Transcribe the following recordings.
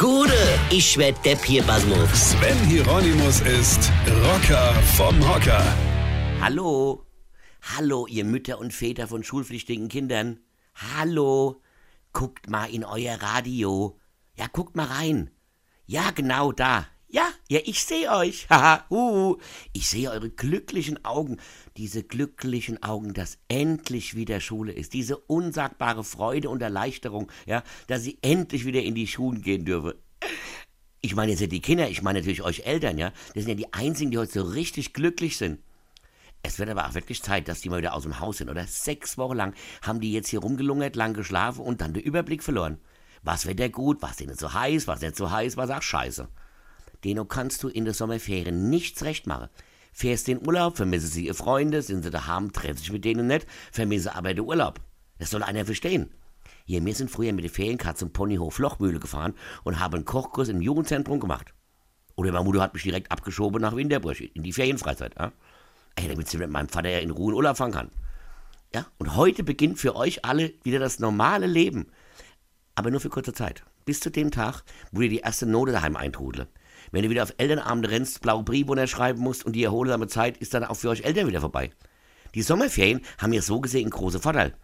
Gude, ich werd Depp hier, Basmus. Sven Hieronymus ist Rocker vom Hocker. Hallo? Hallo, ihr Mütter und Väter von schulpflichtigen Kindern. Hallo? Guckt mal in euer Radio. Ja, guckt mal rein. Ja, genau da. Ja, ja, ich sehe euch. Haha, uh, ich sehe eure glücklichen Augen. Diese glücklichen Augen, dass endlich wieder Schule ist. Diese unsagbare Freude und Erleichterung, ja, dass sie endlich wieder in die Schulen gehen dürfen. Ich meine jetzt nicht die Kinder, ich meine natürlich euch Eltern, ja. Das sind ja die einzigen, die heute so richtig glücklich sind. Es wird aber auch wirklich Zeit, dass die mal wieder aus dem Haus sind, oder? Sechs Wochen lang haben die jetzt hier rumgelungert, lang geschlafen und dann den Überblick verloren. Was wird der gut, was denen so heiß, was nicht so heiß, was auch scheiße. Denen kannst du in der Sommerferien nichts recht machen. Fährst den Urlaub, vermisse sie ihr Freunde, sind sie daheim, treffst dich mit denen nicht, vermisse aber den Urlaub. Das soll einer verstehen. Hier, wir sind früher mit der Ferienkarte zum Ponyhof Lochmühle gefahren und haben einen Kochkurs im Jugendzentrum gemacht. Oder meine Mutter hat mich direkt abgeschoben nach Winterburg, in die Ferienfreizeit. Ja? Ey, damit sie mit meinem Vater ja in Ruhe in Urlaub fahren kann. Ja? Und heute beginnt für euch alle wieder das normale Leben. Aber nur für kurze Zeit. Bis zu dem Tag, wo ihr die erste Note daheim eintrudelt. Wenn du wieder auf Elternabende rennst, blaue Briefe unterschreiben musst und die erholsame Zeit ist dann auch für euch Eltern wieder vorbei. Die Sommerferien haben ja so gesehen einen großen Vorteil.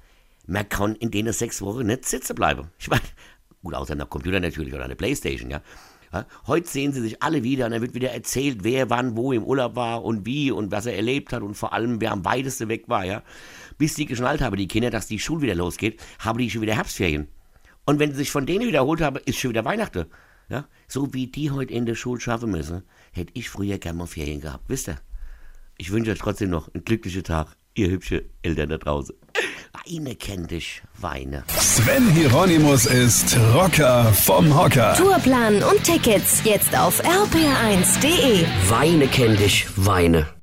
Man kann in denen sechs Wochen nicht sitzen bleiben. Ich meine, gut, außer nach Computer natürlich oder eine Playstation, ja. ja. Heute sehen sie sich alle wieder und dann wird wieder erzählt, wer wann wo im Urlaub war und wie und was er erlebt hat und vor allem, wer am weitesten weg war, ja. Bis die geschnallt haben, die Kinder, dass die Schule wieder losgeht, haben die schon wieder Herbstferien. Und wenn sie sich von denen wiederholt haben, ist schon wieder Weihnachten. Ja? So wie die heute in der Schule schaffen müssen, hätte ich früher gerne mal Ferien gehabt. Wisst ihr? Ich wünsche euch trotzdem noch einen glücklichen Tag, ihr hübsche Eltern da draußen. Weine kennt dich, Weine. Sven Hieronymus ist Rocker vom Hocker. Tourplan und Tickets jetzt auf rpr1.de. Weine kennt dich, Weine.